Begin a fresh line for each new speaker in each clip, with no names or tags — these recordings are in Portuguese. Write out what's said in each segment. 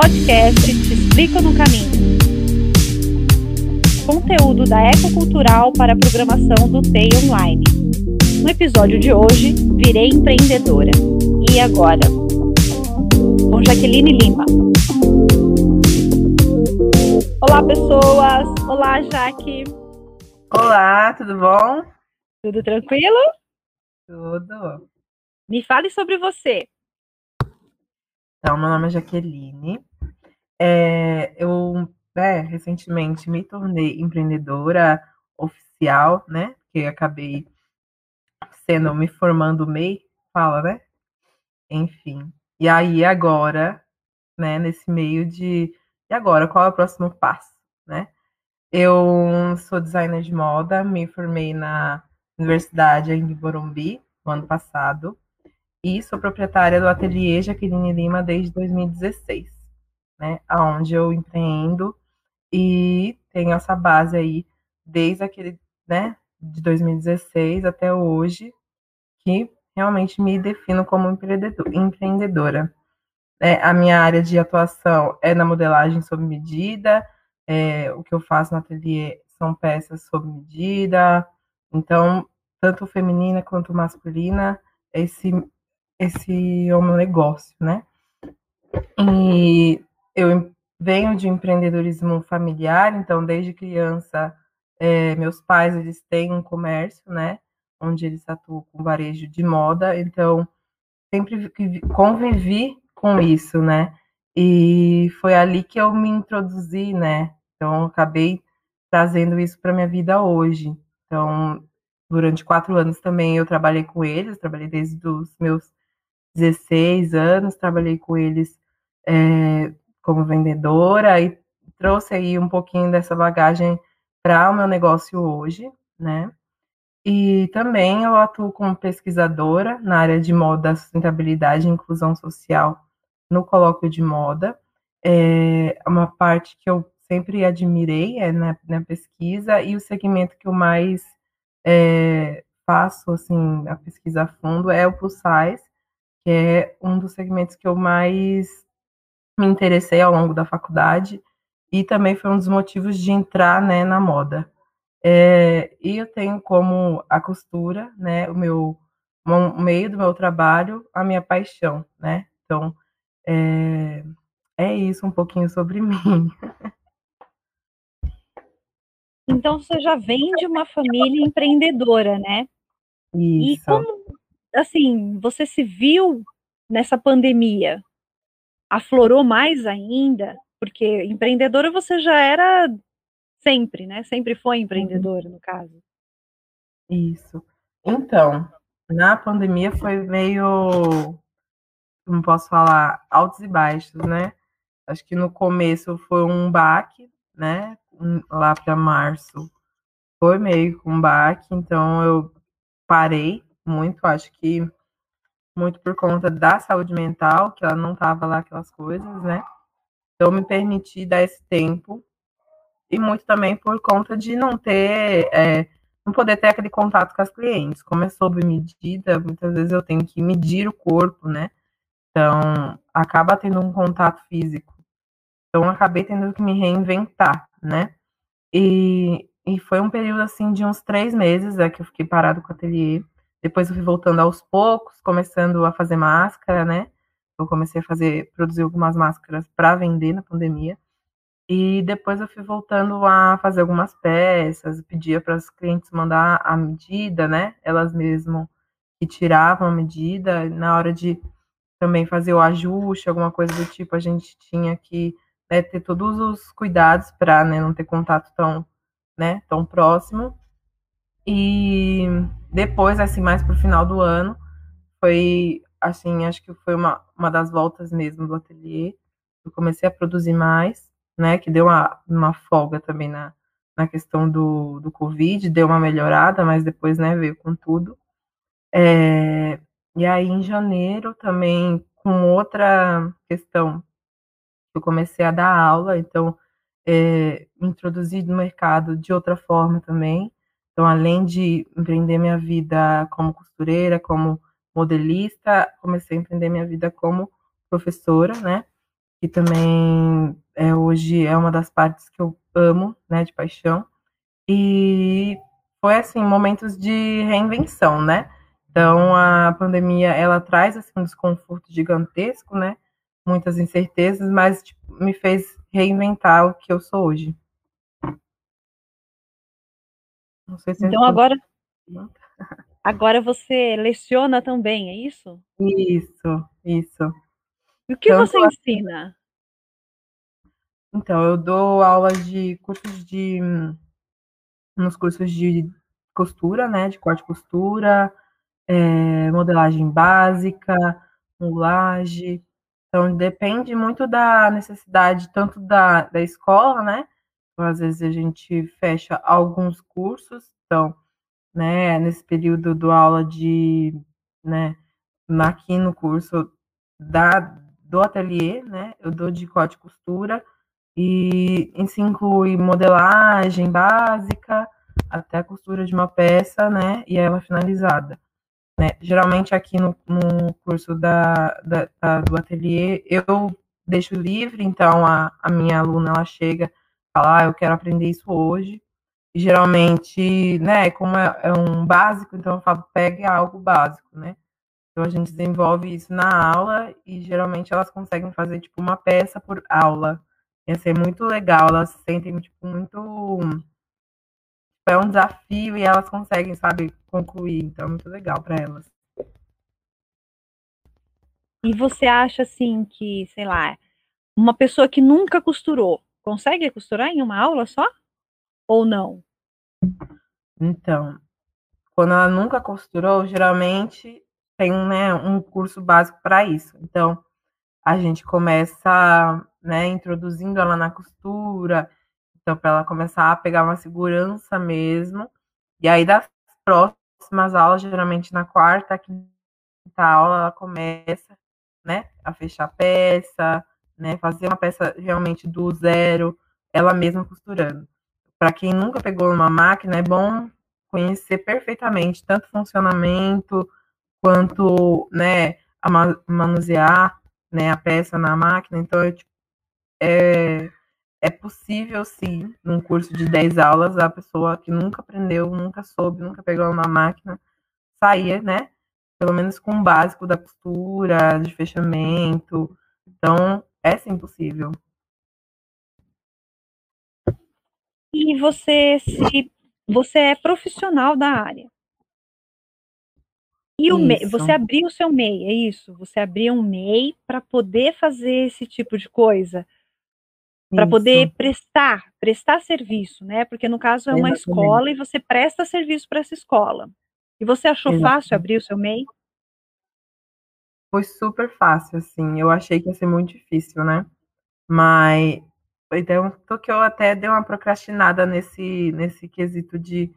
podcast Te Explico no Caminho. Conteúdo da Ecocultural para a programação do TEI Online. No episódio de hoje, virei empreendedora. E agora? Com Jaqueline Lima. Olá, pessoas! Olá, Jaque!
Olá, tudo bom?
Tudo tranquilo?
Tudo.
Me fale sobre você.
Então, meu nome é Jaqueline. É, eu né, recentemente me tornei empreendedora oficial, né? Que acabei sendo, me formando MEI, fala, né? Enfim. E aí, agora, né, nesse meio de. E agora, qual é o próximo passo, né? Eu sou designer de moda, me formei na Universidade em Morumbi no ano passado e sou proprietária do ateliê Jaqueline Lima desde 2016, né, aonde eu empreendo e tenho essa base aí desde aquele, né, de 2016 até hoje, que realmente me defino como empreendedora. É, a minha área de atuação é na modelagem sob medida, é, o que eu faço no ateliê são peças sob medida, então, tanto feminina quanto masculina, esse esse é o meu negócio, né? E eu venho de empreendedorismo familiar, então desde criança é, meus pais eles têm um comércio, né? Onde eles atuam com varejo de moda, então sempre convivi com isso, né? E foi ali que eu me introduzi, né? Então acabei trazendo isso para minha vida hoje. Então durante quatro anos também eu trabalhei com eles, trabalhei desde os meus 16 anos, trabalhei com eles é, como vendedora e trouxe aí um pouquinho dessa bagagem para o meu negócio hoje, né? E também eu atuo como pesquisadora na área de moda, sustentabilidade e inclusão social no colóquio de moda. É uma parte que eu sempre admirei é na, na pesquisa e o segmento que eu mais é, faço assim a pesquisa a fundo é o plus size que é um dos segmentos que eu mais me interessei ao longo da faculdade e também foi um dos motivos de entrar né, na moda. É, e eu tenho como a costura, né, o meu o meio do meu trabalho, a minha paixão, né? Então, é, é isso um pouquinho sobre mim.
Então você já vem de uma família empreendedora, né?
Isso.
E como assim, você se viu nessa pandemia? Aflorou mais ainda? Porque empreendedora você já era sempre, né? Sempre foi uhum. empreendedora, no caso.
Isso. Então, na pandemia foi meio, como posso falar, altos e baixos, né? Acho que no começo foi um baque, né? Lá para março foi meio com um baque, então eu parei muito, acho que muito por conta da saúde mental, que ela não tava lá aquelas coisas, né? Então me permiti dar esse tempo e muito também por conta de não ter, é, não poder ter aquele contato com as clientes. Como é sob medida, muitas vezes eu tenho que medir o corpo, né? Então acaba tendo um contato físico. Então acabei tendo que me reinventar, né? E, e foi um período assim de uns três meses é, que eu fiquei parado com o ateliê. Depois eu fui voltando aos poucos, começando a fazer máscara, né? Eu comecei a fazer, produzir algumas máscaras para vender na pandemia. E depois eu fui voltando a fazer algumas peças, pedia para as clientes mandar a medida, né? Elas mesmo que tiravam a medida. Na hora de também fazer o ajuste, alguma coisa do tipo, a gente tinha que né, ter todos os cuidados para né, não ter contato tão, né, tão próximo. E depois, assim, mais pro final do ano, foi, assim, acho que foi uma, uma das voltas mesmo do ateliê. Eu comecei a produzir mais, né, que deu uma, uma folga também na, na questão do, do Covid, deu uma melhorada, mas depois, né, veio com tudo. É, e aí, em janeiro, também, com outra questão, eu comecei a dar aula, então, é, introduzi no mercado de outra forma também, então, além de empreender minha vida como costureira, como modelista, comecei a empreender minha vida como professora, né? que também é, hoje é uma das partes que eu amo, né, de paixão. E foi assim, momentos de reinvenção, né? Então a pandemia ela traz assim um desconforto gigantesco, né? Muitas incertezas, mas tipo, me fez reinventar o que eu sou hoje.
Se então agora agora você leciona também, é isso?
Isso, isso.
E o que Tanto você ensina?
Então, eu dou aulas de cursos de nos cursos de costura, né, de corte e costura, é, modelagem básica, mulagem. Então, depende muito da necessidade, tanto da, da escola, né? Então, às vezes a gente fecha alguns cursos, então, né, nesse período do aula de, né, aqui no curso da, do ateliê, né, eu dou de corte e costura, e isso inclui modelagem básica, até a costura de uma peça, né, e ela finalizada. Né? Geralmente aqui no, no curso da, da, da, do ateliê eu deixo livre, então a, a minha aluna ela chega fala, ah, eu quero aprender isso hoje. E geralmente, né, como é, é, um básico, então eu falo, pegue algo básico, né? Então a gente desenvolve isso na aula e geralmente elas conseguem fazer tipo uma peça por aula. Ia ser muito legal, elas se sentem tipo muito é um desafio e elas conseguem, sabe, concluir. Então, é muito legal para elas.
E você acha, assim, que, sei lá, uma pessoa que nunca costurou, consegue costurar em uma aula só? Ou não?
Então, quando ela nunca costurou, geralmente tem né, um curso básico para isso. Então, a gente começa né, introduzindo ela na costura, então, para ela começar a pegar uma segurança mesmo. E aí, das próximas aulas, geralmente na quarta, quinta aula, ela começa, né, a fechar peça, né, fazer uma peça realmente do zero, ela mesma costurando. Para quem nunca pegou uma máquina, é bom conhecer perfeitamente tanto o funcionamento quanto, né, a manusear, né, a peça na máquina. Então, é, é é possível, sim, num curso de 10 aulas, a pessoa que nunca aprendeu, nunca soube, nunca pegou uma máquina, sair, né? Pelo menos com o básico da costura, de fechamento. Então, é sim possível.
E você se você é profissional da área. E o MEI, você abriu o seu MEI, é isso? Você abriu um MEI para poder fazer esse tipo de coisa? para poder prestar, prestar serviço, né? Porque no caso é uma Exatamente. escola e você presta serviço para essa escola. E você achou Exatamente. fácil abrir o seu MEI?
Foi super fácil, assim. Eu achei que ia ser muito difícil, né? Mas então que eu até dei uma procrastinada nesse nesse quesito de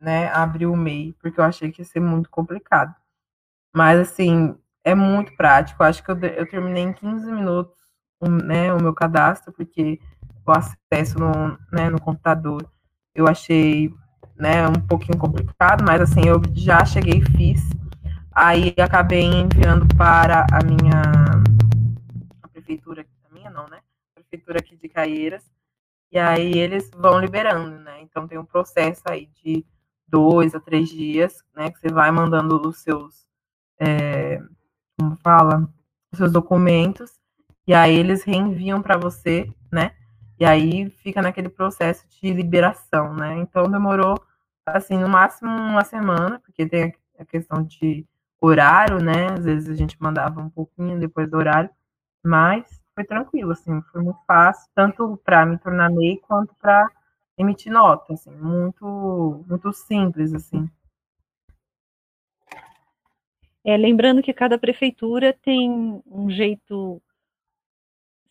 né, abrir o MEI, porque eu achei que ia ser muito complicado. Mas assim, é muito prático. Acho que eu, eu terminei em 15 minutos né, o meu cadastro, porque o acesso no, né, no computador eu achei né, um pouquinho complicado, mas assim, eu já cheguei e fiz. Aí acabei enviando para a minha a prefeitura, a minha não, né? A prefeitura aqui de Caieiras. E aí eles vão liberando, né? Então tem um processo aí de dois a três dias, né? Que você vai mandando os seus, é, como fala, os seus documentos e aí eles reenviam para você, né? E aí fica naquele processo de liberação, né? Então demorou, assim, no máximo uma semana, porque tem a questão de horário, né? Às vezes a gente mandava um pouquinho depois do horário, mas foi tranquilo, assim, foi muito fácil, tanto para me tornar MEI quanto para emitir nota, assim, muito, muito simples, assim.
É, lembrando que cada prefeitura tem um jeito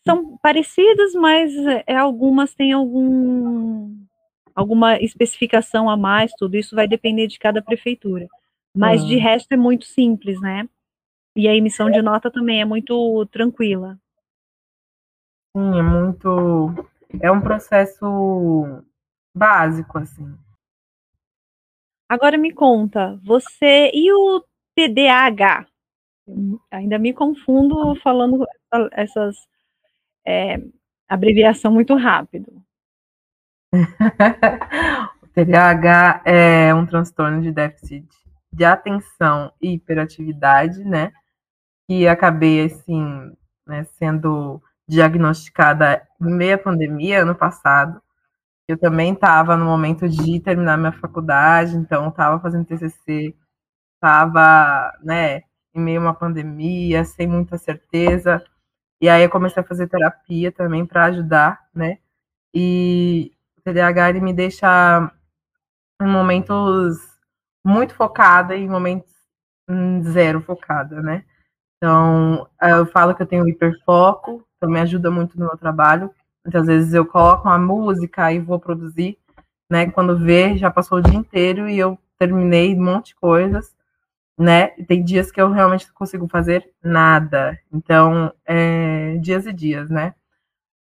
são parecidas, mas é, algumas têm algum, alguma especificação a mais, tudo isso vai depender de cada prefeitura. Mas de resto é muito simples, né? E a emissão de nota também é muito tranquila.
Sim, é muito. É um processo básico, assim.
Agora me conta, você e o TDAH? Ainda me confundo falando essas é, abreviação muito rápido.
o TDAH é um transtorno de déficit de atenção e hiperatividade, né? Que acabei, assim, né, sendo diagnosticada em meia pandemia, ano passado. Eu também estava no momento de terminar minha faculdade, então estava fazendo TCC, estava, né, em meio a uma pandemia, sem muita certeza. E aí eu comecei a fazer terapia também para ajudar, né? E o TDAH ele me deixa em momentos muito focada e em momentos zero focada, né? Então, eu falo que eu tenho hiperfoco, então me ajuda muito no meu trabalho. Muitas vezes eu coloco uma música e vou produzir, né? Quando vê, já passou o dia inteiro e eu terminei um monte de coisas, né? E tem dias que eu realmente não consigo fazer nada. Então, é, dias e dias, né?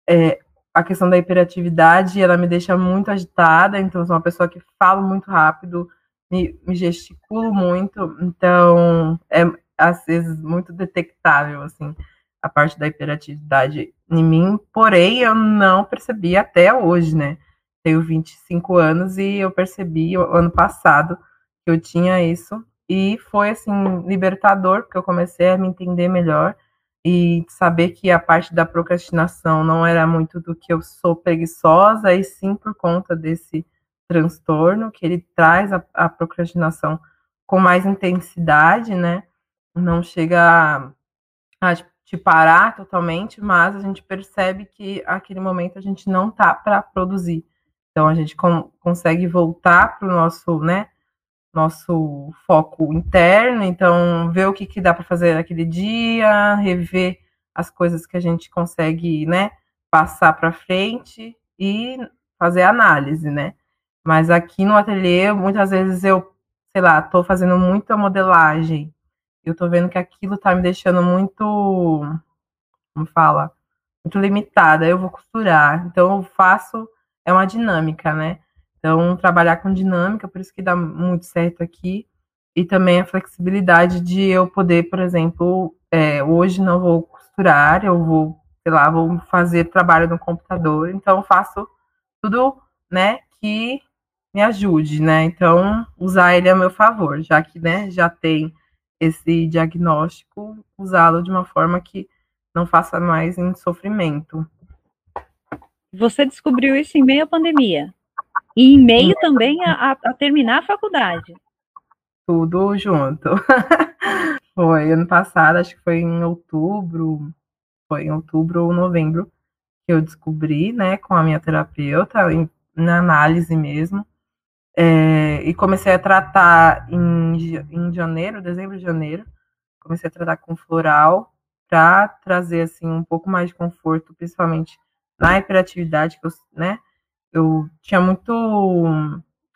É, a questão da hiperatividade, ela me deixa muito agitada, então sou uma pessoa que falo muito rápido, me, me gesticulo muito, então é às vezes muito detectável, assim, a parte da hiperatividade em mim, porém eu não percebi até hoje, né? Tenho 25 anos e eu percebi ano passado que eu tinha isso e foi assim libertador, porque eu comecei a me entender melhor e saber que a parte da procrastinação não era muito do que eu sou preguiçosa, e sim por conta desse transtorno que ele traz a, a procrastinação com mais intensidade, né? Não chega a, a te parar totalmente, mas a gente percebe que aquele momento a gente não tá para produzir. Então a gente com, consegue voltar para o nosso, né, nosso foco interno, então ver o que, que dá para fazer naquele dia, rever as coisas que a gente consegue, né, passar para frente e fazer análise, né? Mas aqui no ateliê, muitas vezes eu, sei lá, tô fazendo muita modelagem eu tô vendo que aquilo tá me deixando muito, como fala, muito limitada. Eu vou costurar. Então eu faço, é uma dinâmica, né? Então trabalhar com dinâmica, por isso que dá muito certo aqui. E também a flexibilidade de eu poder, por exemplo, é, hoje não vou costurar, eu vou, sei lá, vou fazer trabalho no computador, então faço tudo, né, que me ajude, né? Então, usar ele a meu favor, já que, né, já tem esse diagnóstico, usá-lo de uma forma que não faça mais em sofrimento.
Você descobriu isso em meio à pandemia? E em meio também a, a terminar a faculdade?
Tudo junto. foi ano passado, acho que foi em outubro, foi em outubro ou novembro, que eu descobri, né, com a minha terapeuta, na análise mesmo, é, e comecei a tratar em, em janeiro, dezembro de janeiro, comecei a tratar com floral para trazer assim um pouco mais de conforto, principalmente na hiperatividade que eu, né? Eu tinha muito,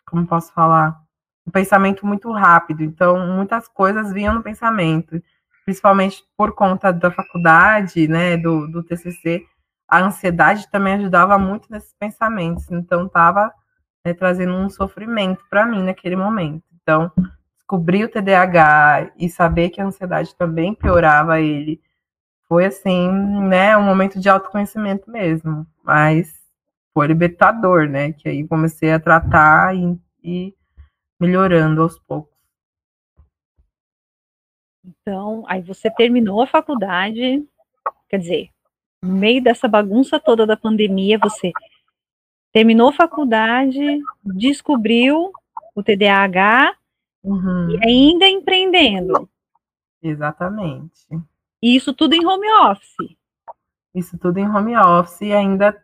como posso falar, um pensamento muito rápido, então muitas coisas vinham no pensamento, principalmente por conta da faculdade, né, do, do TCC, a ansiedade também ajudava muito nesses pensamentos, então tava né, trazendo um sofrimento para mim naquele momento. Então, descobrir o TDAH e saber que a ansiedade também piorava ele foi assim, né, um momento de autoconhecimento mesmo, mas foi libertador, né, que aí comecei a tratar e, e melhorando aos poucos.
Então, aí você terminou a faculdade, quer dizer, no meio dessa bagunça toda da pandemia, você terminou faculdade, descobriu o TDAH uhum. e ainda empreendendo.
Exatamente.
E isso tudo em home office.
Isso tudo em home office e ainda,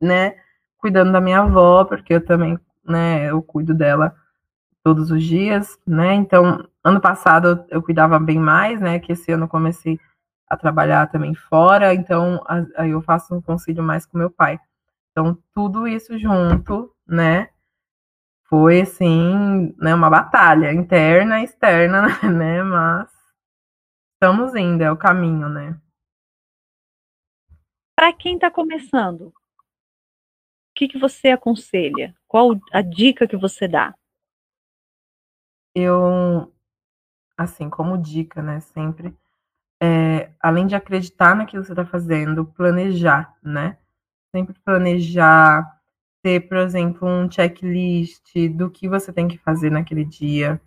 né, cuidando da minha avó, porque eu também, né, eu cuido dela todos os dias, né? Então, ano passado eu cuidava bem mais, né, que esse ano eu comecei a trabalhar também fora, então aí eu faço um concílio mais com meu pai. Então, tudo isso junto, né? Foi assim, né, uma batalha interna e externa, né? Mas estamos indo, é o caminho, né?
Para quem está começando, o que, que você aconselha? Qual a dica que você dá?
Eu, assim, como dica, né, sempre, é, além de acreditar naquilo que você está fazendo, planejar, né? Sempre planejar, ter, por exemplo, um checklist do que você tem que fazer naquele dia.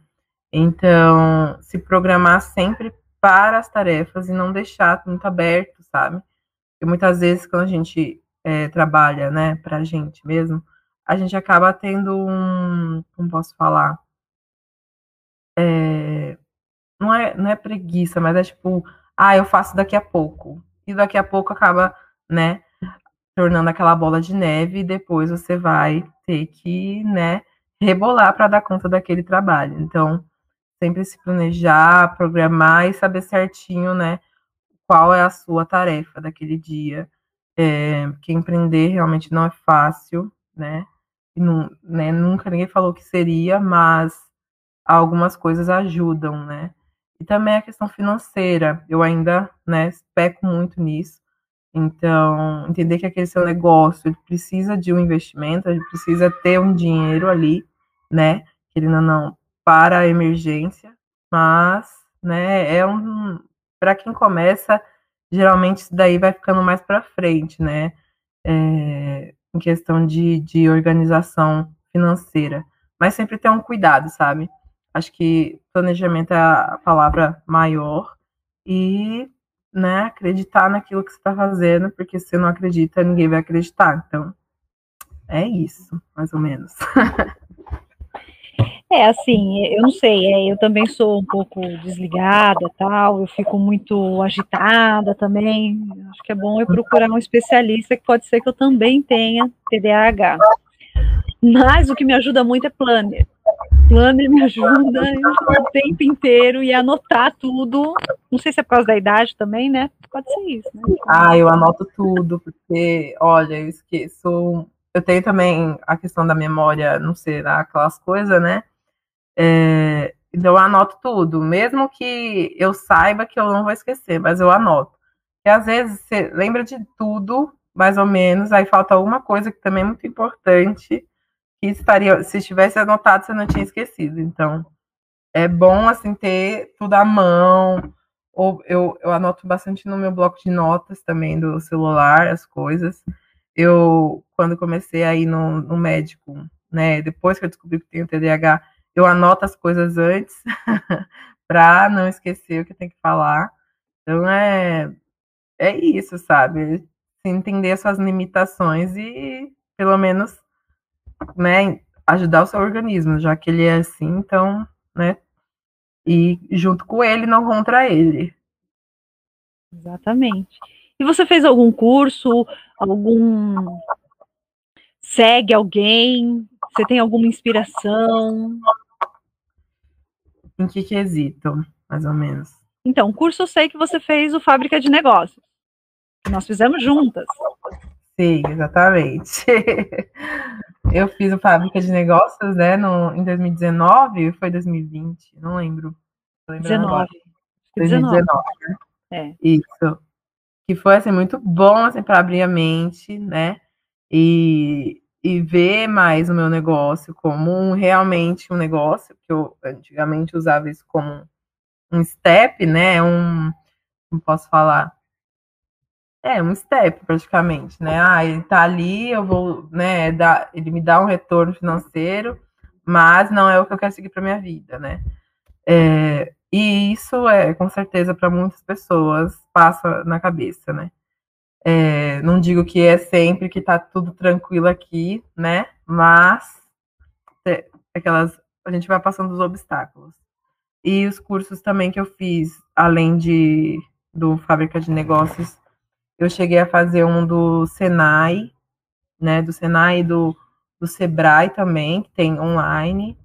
Então, se programar sempre para as tarefas e não deixar muito aberto, sabe? Porque muitas vezes, quando a gente é, trabalha, né, para a gente mesmo, a gente acaba tendo um. Como posso falar? É, não, é, não é preguiça, mas é tipo, ah, eu faço daqui a pouco. E daqui a pouco acaba, né, tornando aquela bola de neve e depois você vai ter que, né, rebolar para dar conta daquele trabalho. Então, sempre se planejar, programar e saber certinho, né, qual é a sua tarefa daquele dia. É, porque empreender realmente não é fácil, né? Não, né? Nunca ninguém falou que seria, mas algumas coisas ajudam, né? E também a questão financeira. Eu ainda, né, peco muito nisso. Então, entender que aquele seu negócio ele precisa de um investimento, ele precisa ter um dinheiro ali, né? Ele não, não para a emergência, mas, né, é um para quem começa, geralmente isso daí vai ficando mais para frente, né? É, em questão de, de organização financeira. Mas sempre ter um cuidado, sabe? Acho que planejamento é a palavra maior e né, acreditar naquilo que você está fazendo, porque se não acredita, ninguém vai acreditar. Então, é isso, mais ou menos.
É, assim, eu não sei, é, eu também sou um pouco desligada, tal, eu fico muito agitada também, acho que é bom eu procurar um especialista, que pode ser que eu também tenha TDAH. Mas o que me ajuda muito é planner. Planner me ajuda o tempo inteiro e anotar tudo. Não sei se é por causa da idade também, né? Pode ser isso, né?
Ah, eu anoto tudo, porque, olha, eu esqueço. Eu tenho também a questão da memória, não sei, aquelas coisas, né? É, então eu anoto tudo, mesmo que eu saiba que eu não vou esquecer, mas eu anoto. E às vezes você lembra de tudo, mais ou menos, aí falta alguma coisa que também é muito importante, que estaria, se tivesse anotado, você não tinha esquecido. Então, é bom assim ter tudo à mão. Ou eu, eu anoto bastante no meu bloco de notas também do celular, as coisas. Eu, quando comecei a ir no, no médico, né, depois que eu descobri que tenho TDAH, eu anoto as coisas antes para não esquecer o que tem que falar. Então é é isso, sabe? Entender as suas limitações e pelo menos, né, ajudar o seu organismo, já que ele é assim, então, né, e junto com ele, não contra ele.
Exatamente. E você fez algum curso, algum segue alguém? Você tem alguma inspiração?
Em que quesito, mais ou menos?
Então, curso eu sei que você fez o Fábrica de Negócios. Nós fizemos juntas.
Sim, exatamente. Eu fiz o Fábrica de Negócios, né, no, em 2019, foi 2020, não lembro.
19.
2019, né? É. Isso. Que foi, assim, muito bom, assim, para abrir a mente, né, e, e ver mais o meu negócio como um, realmente um negócio, que eu antigamente usava isso como um step, né? Um, como posso falar? É, um step praticamente, né? Ah, ele tá ali, eu vou, né, dar, ele me dá um retorno financeiro, mas não é o que eu quero seguir para minha vida, né? É, e isso é, com certeza, para muitas pessoas passa na cabeça, né? É, não digo que é sempre que tá tudo tranquilo aqui, né? Mas é, aquelas a gente vai passando os obstáculos. E os cursos também que eu fiz, além de do Fábrica de Negócios, eu cheguei a fazer um do Senai, né? Do Senai e do, do Sebrae também, que tem online,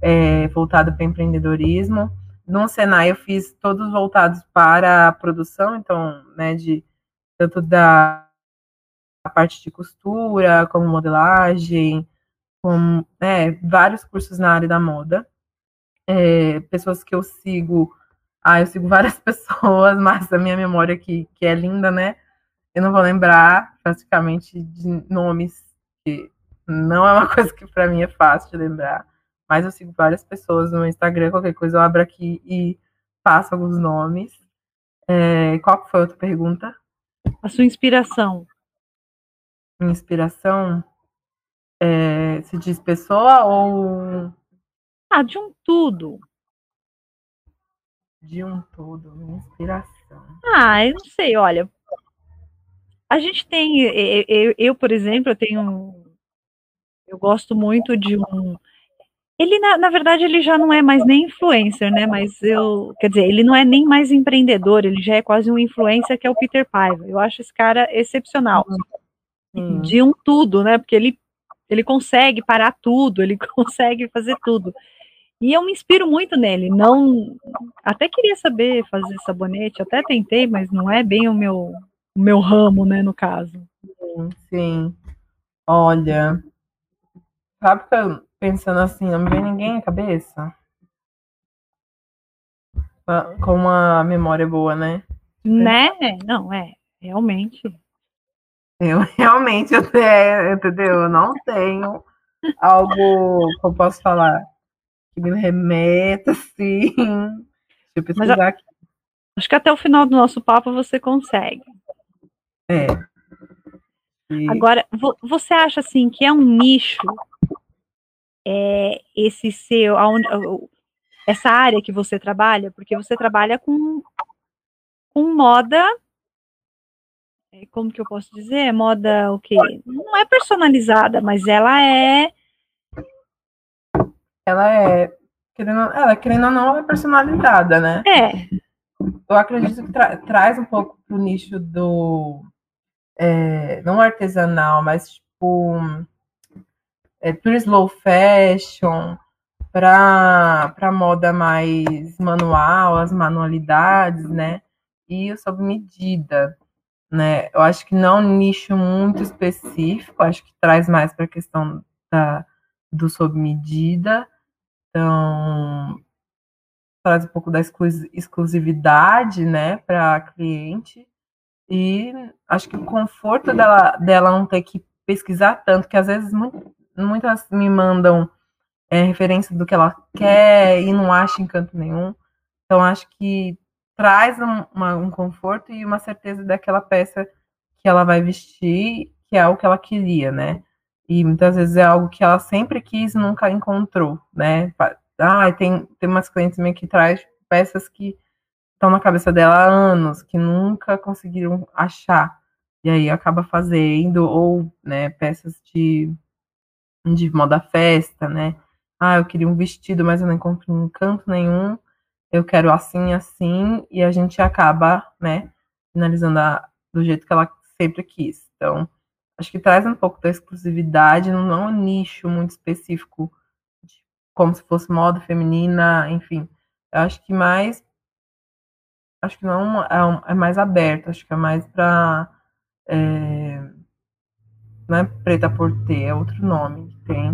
é, voltado para empreendedorismo. No Senai eu fiz todos voltados para a produção, então, né, de tanto da parte de costura, como modelagem, como né, vários cursos na área da moda. É, pessoas que eu sigo, ah, eu sigo várias pessoas, mas a minha memória que, que é linda, né? Eu não vou lembrar praticamente de nomes, que não é uma coisa que para mim é fácil de lembrar, mas eu sigo várias pessoas no Instagram, qualquer coisa eu abro aqui e passo alguns nomes. É, qual foi a outra pergunta?
A sua inspiração.
Inspiração? É, se diz pessoa ou.
Ah, de um tudo.
De um todo, inspiração.
Ah, eu não sei, olha. A gente tem. Eu, eu, por exemplo, eu tenho. Eu gosto muito de um ele, na, na, verdade, ele já não é mais nem influencer, né? Mas eu, quer dizer, ele não é nem mais empreendedor, ele já é quase um influencer que é o Peter Paiva. Eu acho esse cara excepcional. Hum. De um tudo, né? Porque ele, ele consegue parar tudo, ele consegue fazer tudo. E eu me inspiro muito nele. Não, até queria saber fazer sabonete, até tentei, mas não é bem o meu, meu ramo, né, no caso.
Sim, sim. Olha, sabe que eu pensando assim, não me vem ninguém à cabeça. Ah, com uma memória boa, né?
Né? Não, é, realmente.
Eu realmente, eu tenho, entendeu? Eu não tenho algo que eu posso falar que me remeta, assim. Deixa eu pesquisar Mas, aqui.
Acho que até o final do nosso papo você consegue.
É.
E... Agora, você acha assim que é um nicho é, esse seu, aonde, essa área que você trabalha, porque você trabalha com, com moda, é, como que eu posso dizer? Moda o quê? Não é personalizada, mas ela é.
Ela é. Querendo, ela, querendo ou não, ela é personalizada, né?
É.
Eu acredito que tra traz um pouco pro nicho do. É, não artesanal, mas tipo é, slow fashion, para moda mais manual, as manualidades, né? E sob medida, né? Eu acho que não um nicho muito específico, acho que traz mais para a questão da, do sob medida. Então, traz um pouco da exclusividade, né, para cliente. E acho que o conforto dela, dela não ter que pesquisar tanto, que às vezes muito, muitas me mandam é, referência do que ela quer e não acha encanto nenhum. Então, acho que traz um, uma, um conforto e uma certeza daquela peça que ela vai vestir, que é o que ela queria, né? E muitas vezes é algo que ela sempre quis e nunca encontrou, né? Ah, tem, tem umas clientes minhas que traz peças que estão na cabeça dela há anos, que nunca conseguiram achar. E aí acaba fazendo, ou né, peças de de moda festa, né? Ah, eu queria um vestido, mas eu não encontro em canto nenhum. Eu quero assim, assim, e a gente acaba, né, finalizando a, do jeito que ela sempre quis. Então, acho que traz um pouco da exclusividade, não é um nicho muito específico, como se fosse moda feminina, enfim. Eu acho que mais. Acho que não é, é mais aberto, acho que é mais para. É, não é preta por ter, é outro nome que tem.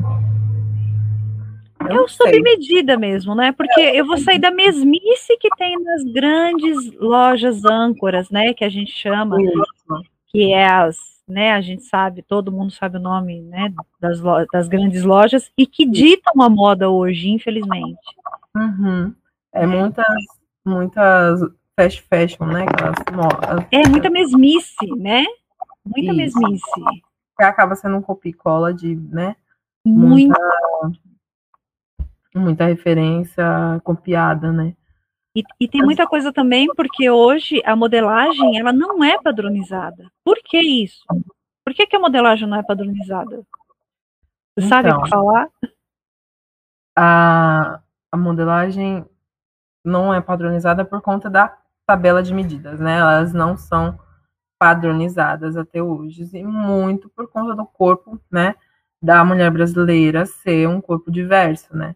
Eu é o sob medida mesmo, né? Porque eu vou sair da mesmice que tem nas grandes lojas âncoras, né? Que a gente chama, Isso. que é as, né? A gente sabe, todo mundo sabe o nome, né? Das, das grandes lojas e que ditam a moda hoje, infelizmente.
Uhum. É muitas, muitas fast fashion, né? Aquelas,
é muita mesmice, né? Muita Isso. mesmice
que acaba sendo um copy-cola de, né?
Muita,
muita referência copiada, né?
E, e, tem muita coisa também, porque hoje a modelagem ela não é padronizada. Por que isso? Por que, que a modelagem não é padronizada? Você então, sabe o que falar?
A, a modelagem não é padronizada por conta da tabela de medidas, né? Elas não são padronizadas até hoje, e muito por conta do corpo, né, da mulher brasileira ser um corpo diverso, né?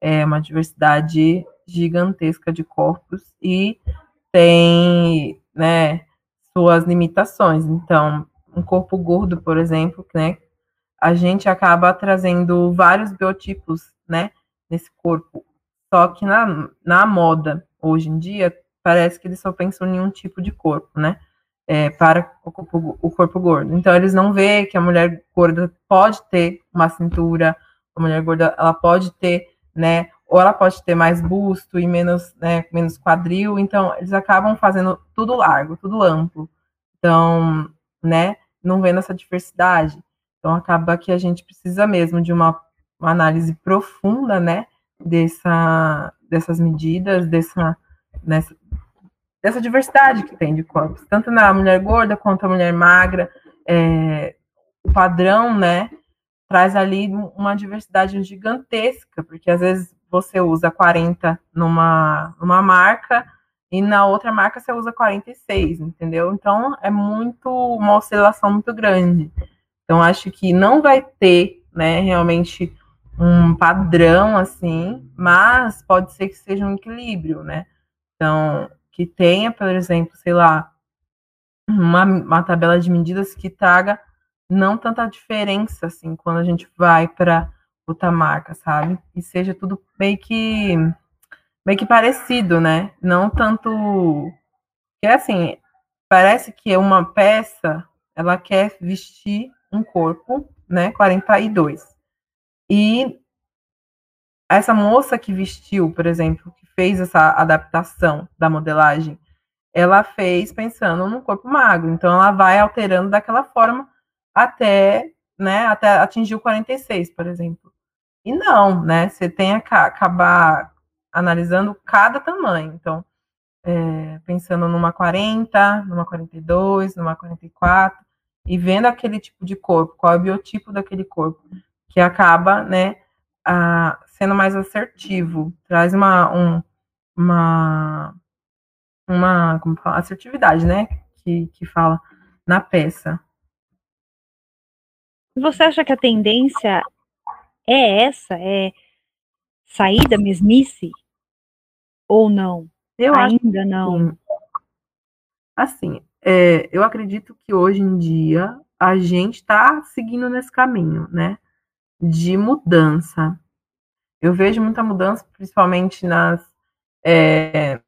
É uma diversidade gigantesca de corpos e tem, né, suas limitações. Então, um corpo gordo, por exemplo, né, a gente acaba trazendo vários biotipos, né, nesse corpo. Só que na, na moda, hoje em dia, parece que eles só pensam em um tipo de corpo, né? é, para o corpo, o corpo, gordo. Então eles não vê que a mulher gorda pode ter uma cintura, a mulher gorda ela pode ter, né, ou ela pode ter mais busto e menos, né, menos quadril, então eles acabam fazendo tudo largo, tudo amplo. Então, né, não vendo essa diversidade. Então acaba que a gente precisa mesmo de uma, uma análise profunda, né, dessa, dessas medidas, dessa, nessa, dessa diversidade que tem de corpos, tanto na mulher gorda quanto na mulher magra, é, o padrão, né, traz ali uma diversidade gigantesca, porque às vezes você usa 40 numa, numa marca e na outra marca você usa 46, entendeu? Então é muito uma oscilação muito grande. Então acho que não vai ter, né, realmente um padrão assim, mas pode ser que seja um equilíbrio, né? Então, que tenha, por exemplo, sei lá, uma, uma tabela de medidas que traga não tanta diferença assim quando a gente vai para outra marca, sabe? E seja tudo meio que meio que parecido, né? Não tanto que assim, parece que uma peça, ela quer vestir um corpo, né, 42. E essa moça que vestiu, por exemplo, fez essa adaptação da modelagem, ela fez pensando no corpo magro. Então ela vai alterando daquela forma até, né, até atingir o 46, por exemplo. E não, né? Você tem que acabar analisando cada tamanho. Então, é, pensando numa 40, numa 42, numa 44, e vendo aquele tipo de corpo, qual é o biotipo daquele corpo, que acaba, né, a, sendo mais assertivo, traz uma, um, uma, uma como fala, assertividade, né, que, que fala na peça.
Você acha que a tendência é essa? É sair da mesmice? Ou não?
Eu Ainda não. Assim, é, eu acredito que hoje em dia a gente está seguindo nesse caminho, né? De mudança. Eu vejo muita mudança, principalmente nas, é,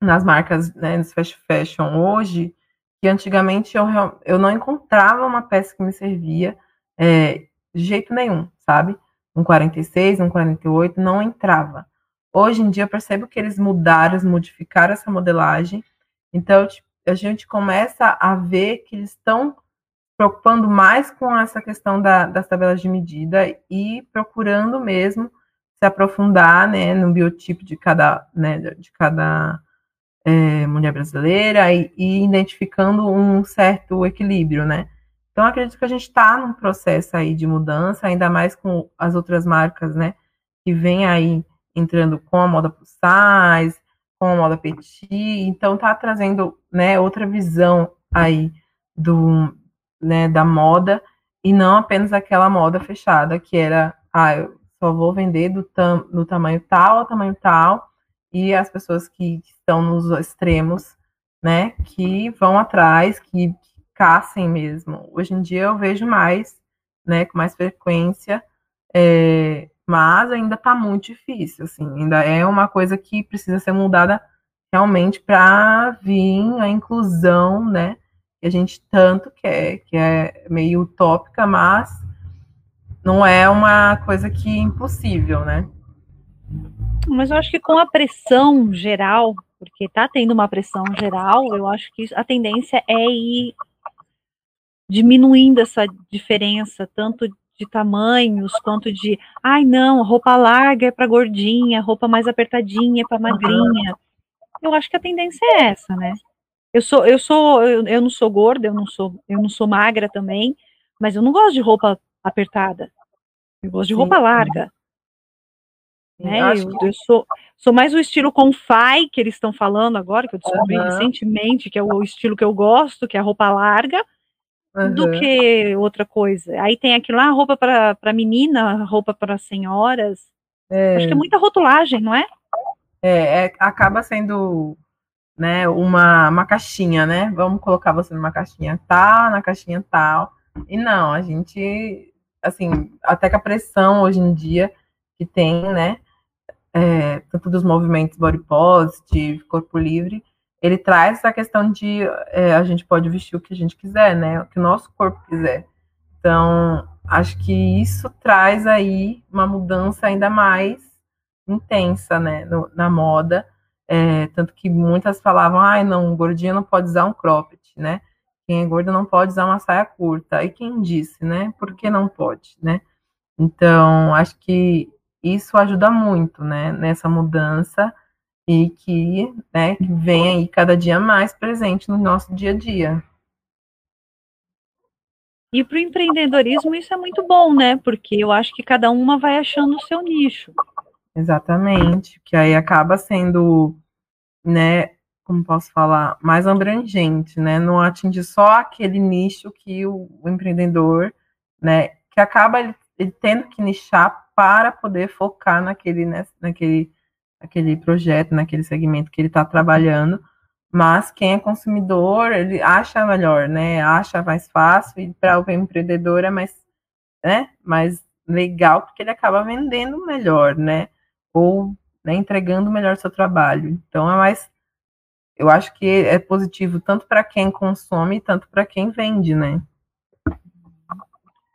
nas marcas, né, nos fast fashion hoje, que antigamente eu, eu não encontrava uma peça que me servia é, de jeito nenhum, sabe? Um 46, um 48, não entrava. Hoje em dia eu percebo que eles mudaram, modificaram essa modelagem, então a gente começa a ver que eles estão preocupando mais com essa questão da, das tabelas de medida e procurando mesmo se aprofundar né, no biotipo de cada, né, de cada é, mulher brasileira e, e, identificando um certo equilíbrio, né? Então, acredito que a gente está num processo aí de mudança, ainda mais com as outras marcas, né? Que vem aí entrando com a moda plus size, com a moda petit, então tá trazendo, né, outra visão aí do, né, da moda e não apenas aquela moda fechada que era, ah, eu só vou vender do, tam, do tamanho tal ao tamanho tal e as pessoas que estão nos extremos, né, que vão atrás, que, caçem mesmo. Hoje em dia eu vejo mais, né, com mais frequência, é, mas ainda está muito difícil, assim, ainda é uma coisa que precisa ser mudada realmente para vir a inclusão, né, que a gente tanto quer, que é meio utópica, mas não é uma coisa que é impossível, né?
Mas eu acho que com a pressão geral, porque está tendo uma pressão geral, eu acho que a tendência é ir diminuindo essa diferença, tanto de tamanhos quanto de, ai não, roupa larga é para gordinha, roupa mais apertadinha é para magrinha. Eu acho que a tendência é essa, né? Eu sou, eu sou, eu, eu não sou gorda, eu não sou, eu não sou magra também, mas eu não gosto de roupa apertada. Eu gosto de roupa larga. Né? Eu, eu, sou, sou mais o estilo confai que eles estão falando agora, que eu descobri uhum. recentemente, que é o estilo que eu gosto, que é a roupa larga, uhum. do que outra coisa. Aí tem aquilo lá, ah, roupa para menina, roupa para senhoras. É. Acho que é muita rotulagem, não é?
É, é, acaba sendo né, uma, uma caixinha, né? Vamos colocar você numa caixinha tal, na caixinha tal. E não, a gente, assim, até que a pressão hoje em dia que tem, né? é, tanto dos movimentos body positive, corpo livre, ele traz essa questão de é, a gente pode vestir o que a gente quiser, né? O que o nosso corpo quiser. Então, acho que isso traz aí uma mudança ainda mais intensa, né, no, na moda, é, tanto que muitas falavam, ai, não, gordinha não pode usar um cropped, né, quem é gordo não pode usar uma saia curta, e quem disse, né, por que não pode, né, então, acho que isso ajuda muito, né, nessa mudança, e que, né, que vem aí cada dia mais presente no nosso dia a dia.
E para o empreendedorismo isso é muito bom, né? Porque eu acho que cada uma vai achando o seu nicho.
Exatamente, que aí acaba sendo, né, como posso falar, mais abrangente, né? Não atinge só aquele nicho que o, o empreendedor, né, que acaba ele, ele, tendo que nichar para poder focar naquele, né, naquele, naquele projeto, naquele segmento que ele está trabalhando, mas quem é consumidor, ele acha melhor, né? Acha mais fácil e para o empreendedor é mais, né? mais legal porque ele acaba vendendo melhor, né? Ou né, entregando melhor seu trabalho. Então é mais eu acho que é positivo tanto para quem consome, tanto para quem vende, né?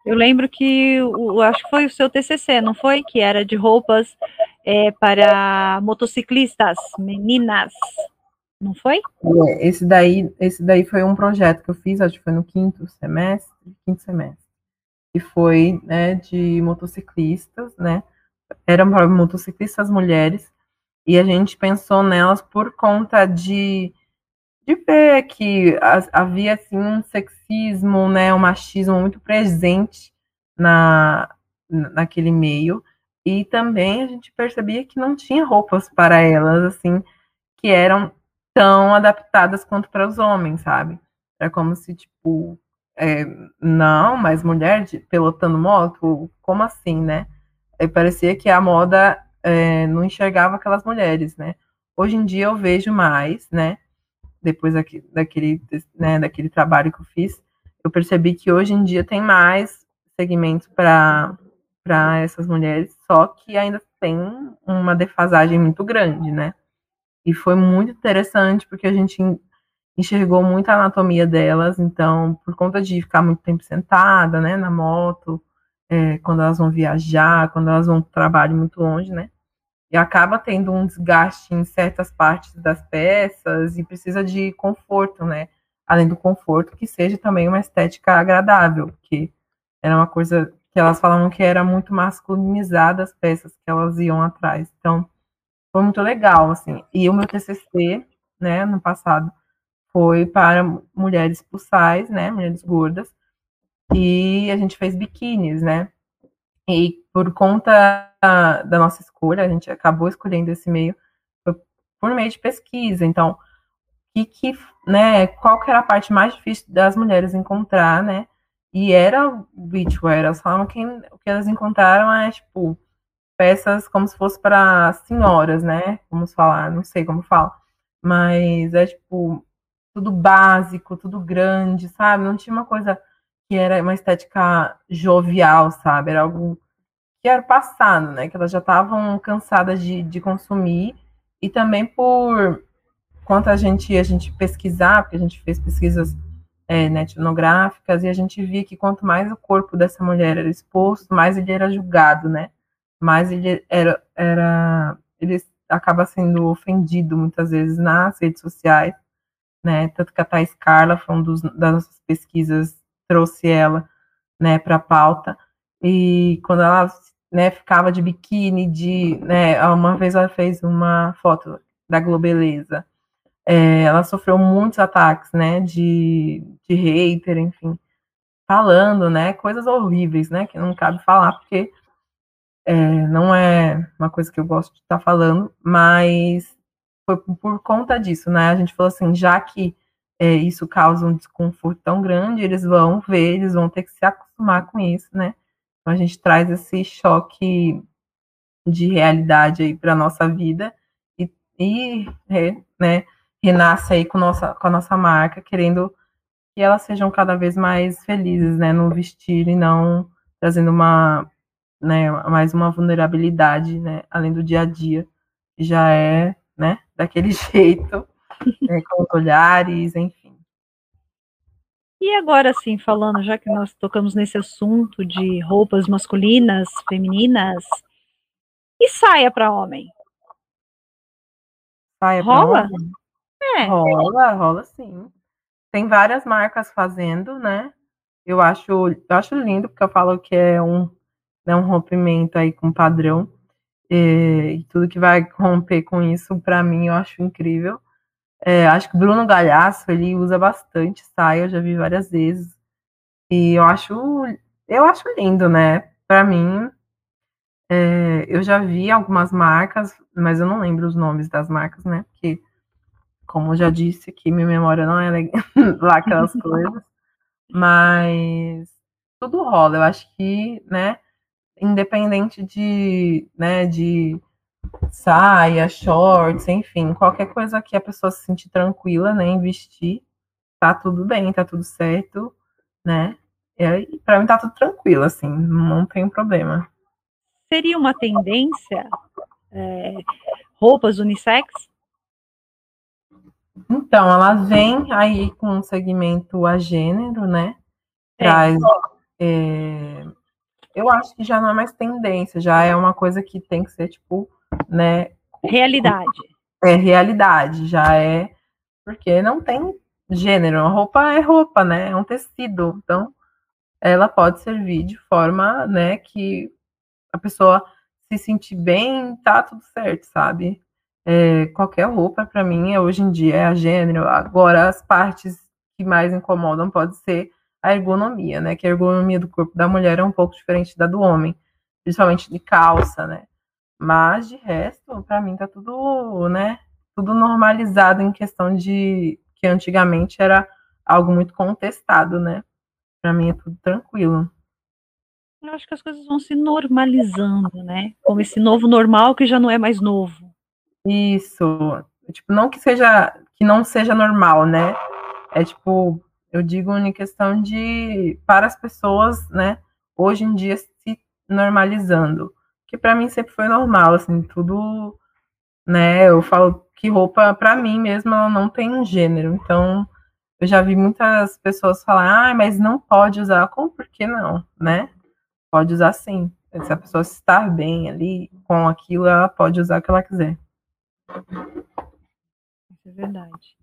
Eu lembro que o, acho que foi o seu TCC, não foi? Que era de roupas é, para motociclistas, meninas. Não foi?
É, esse daí, esse daí foi um projeto que eu fiz, acho que foi no quinto semestre, quinto semestre. E foi, né, de motociclistas, né? Eram motociclistas mulheres, e a gente pensou nelas por conta de, de ver que havia assim um sexismo, né, um machismo muito presente na naquele meio e também a gente percebia que não tinha roupas para elas assim que eram tão adaptadas quanto para os homens, sabe? É como se, tipo, é, não, mas mulher de, pilotando moto, como assim, né? E parecia que a moda é, não enxergava aquelas mulheres, né? Hoje em dia eu vejo mais, né? Depois daquele, né, daquele trabalho que eu fiz, eu percebi que hoje em dia tem mais segmentos para essas mulheres, só que ainda tem uma defasagem muito grande, né? E foi muito interessante, porque a gente enxergou muito a anatomia delas, então, por conta de ficar muito tempo sentada, né, na moto, é, quando elas vão viajar, quando elas vão para trabalho muito longe, né, e acaba tendo um desgaste em certas partes das peças e precisa de conforto, né, além do conforto, que seja também uma estética agradável, que era uma coisa que elas falavam que era muito masculinizada as peças que elas iam atrás, então foi muito legal, assim. E o meu TCC, né, no passado, foi para mulheres pulsais, né, mulheres gordas, e a gente fez biquínis, né, e por conta da nossa escolha, a gente acabou escolhendo esse meio por meio de pesquisa, então, que, que né, qual que era a parte mais difícil das mulheres encontrar, né, e era o beachwear, elas falavam que o que elas encontraram é, tipo, peças como se fosse para senhoras, né? Vamos falar, não sei como fala. Mas é tipo tudo básico, tudo grande, sabe? Não tinha uma coisa que era uma estética jovial, sabe? Era algo que era passado, né? Que elas já estavam cansadas de, de consumir e também por quanto a gente a gente pesquisar, porque a gente fez pesquisas é, né, etnográficas e a gente via que quanto mais o corpo dessa mulher era exposto, mais ele era julgado, né? mas ele era, era ele acaba sendo ofendido muitas vezes nas redes sociais, né? Tanto que a Thais Carla foi um dos, das nossas pesquisas trouxe ela, né, para a pauta e quando ela né, ficava de biquíni, de, né, uma vez ela fez uma foto da Globeleza, é, ela sofreu muitos ataques, né, de, de hater, enfim, falando, né, coisas horríveis, né, que não cabe falar, porque é, não é uma coisa que eu gosto de estar tá falando, mas foi por conta disso, né? A gente falou assim, já que é, isso causa um desconforto tão grande, eles vão ver, eles vão ter que se acostumar com isso, né? Então a gente traz esse choque de realidade aí para nossa vida e, e é, né, renasce aí com, nossa, com a nossa marca, querendo que elas sejam cada vez mais felizes, né, no vestir e não trazendo uma né, mais uma vulnerabilidade, né, além do dia a dia, já é, né, daquele jeito, né, com olhares, enfim.
E agora sim, falando, já que nós tocamos nesse assunto de roupas masculinas, femininas, e saia para homem?
saia
Rola?
É. Rola, rola sim. Tem várias marcas fazendo, né? Eu acho, eu acho lindo, porque eu falo que é um, né, um rompimento aí com padrão. E, e tudo que vai romper com isso, para mim, eu acho incrível. É, acho que o Bruno Galhaço, ele usa bastante saia, eu já vi várias vezes. E eu acho, eu acho lindo, né? Para mim, é, eu já vi algumas marcas, mas eu não lembro os nomes das marcas, né? Porque, como eu já disse aqui, minha memória não é lá aquelas coisas. Mas tudo rola. Eu acho que, né? Independente de, né, de saia, shorts, enfim, qualquer coisa que a pessoa se sentir tranquila, né, em vestir, tá tudo bem, tá tudo certo, né? E para mim tá tudo tranquilo, assim, não tem problema.
Seria uma tendência é, roupas unissex?
Então, ela vem aí com um segmento a gênero, né? É. Traz. É. É, eu acho que já não é mais tendência, já é uma coisa que tem que ser, tipo, né?
Realidade.
É realidade, já é. Porque não tem gênero. A roupa é roupa, né? É um tecido. Então, ela pode servir de forma, né, que a pessoa se sentir bem, tá tudo certo, sabe? É, qualquer roupa, para mim, hoje em dia é a gênero. Agora, as partes que mais incomodam pode ser a ergonomia, né? Que a ergonomia do corpo da mulher é um pouco diferente da do homem, principalmente de calça, né? Mas de resto, para mim tá tudo, né? Tudo normalizado em questão de que antigamente era algo muito contestado, né? Para mim é tudo tranquilo.
Eu acho que as coisas vão se normalizando, né? Como esse novo normal que já não é mais novo.
Isso. Tipo, não que seja que não seja normal, né? É tipo, eu digo em questão de para as pessoas, né, hoje em dia se normalizando que para mim sempre foi normal, assim, tudo, né? Eu falo que roupa para mim mesma ela não tem um gênero, então eu já vi muitas pessoas falar, ah, mas não pode usar, como por que não, né? Pode usar sim. Se a pessoa estar bem ali com aquilo, ela pode usar o que ela quiser.
Isso é verdade.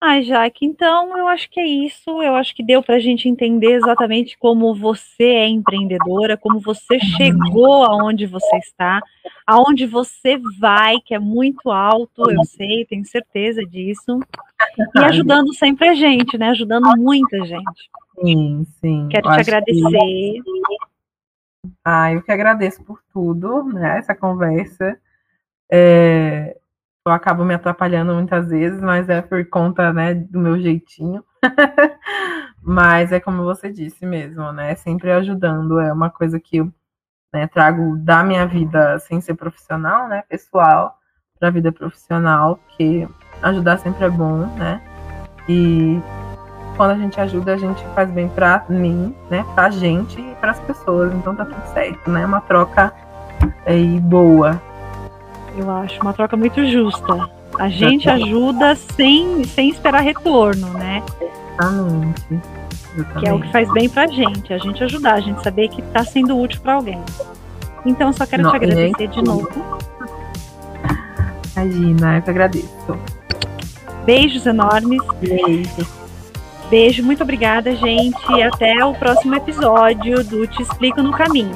Ai, Jaque, então eu acho que é isso. Eu acho que deu para a gente entender exatamente como você é empreendedora, como você chegou aonde você está, aonde você vai, que é muito alto, eu sei, tenho certeza disso. E ajudando sempre a gente, né? Ajudando muita gente.
Sim, sim.
Quero te agradecer. Que...
Ah, eu que agradeço por tudo, né? Essa conversa. É, eu acabo me atrapalhando muitas vezes, mas é por conta, né, do meu jeitinho. mas é como você disse mesmo, né? Sempre ajudando. É uma coisa que eu né, trago da minha vida sem ser profissional, né? Pessoal, para a vida profissional, que ajudar sempre é bom, né? E quando a gente ajuda, a gente faz bem para mim, né? Pra gente e para as pessoas. Então tá tudo certo, né? Uma troca aí boa
eu acho uma troca muito justa. A gente ajuda sem, sem esperar retorno, né?
Exatamente.
Que é o que faz bem pra gente, a gente ajudar, a gente saber que tá sendo útil para alguém. Então, só quero Não, te agradecer de novo.
Imagina, eu que agradeço.
Beijos enormes.
Beijo.
Beijo, muito obrigada, gente. E até o próximo episódio do Te Explico no Caminho.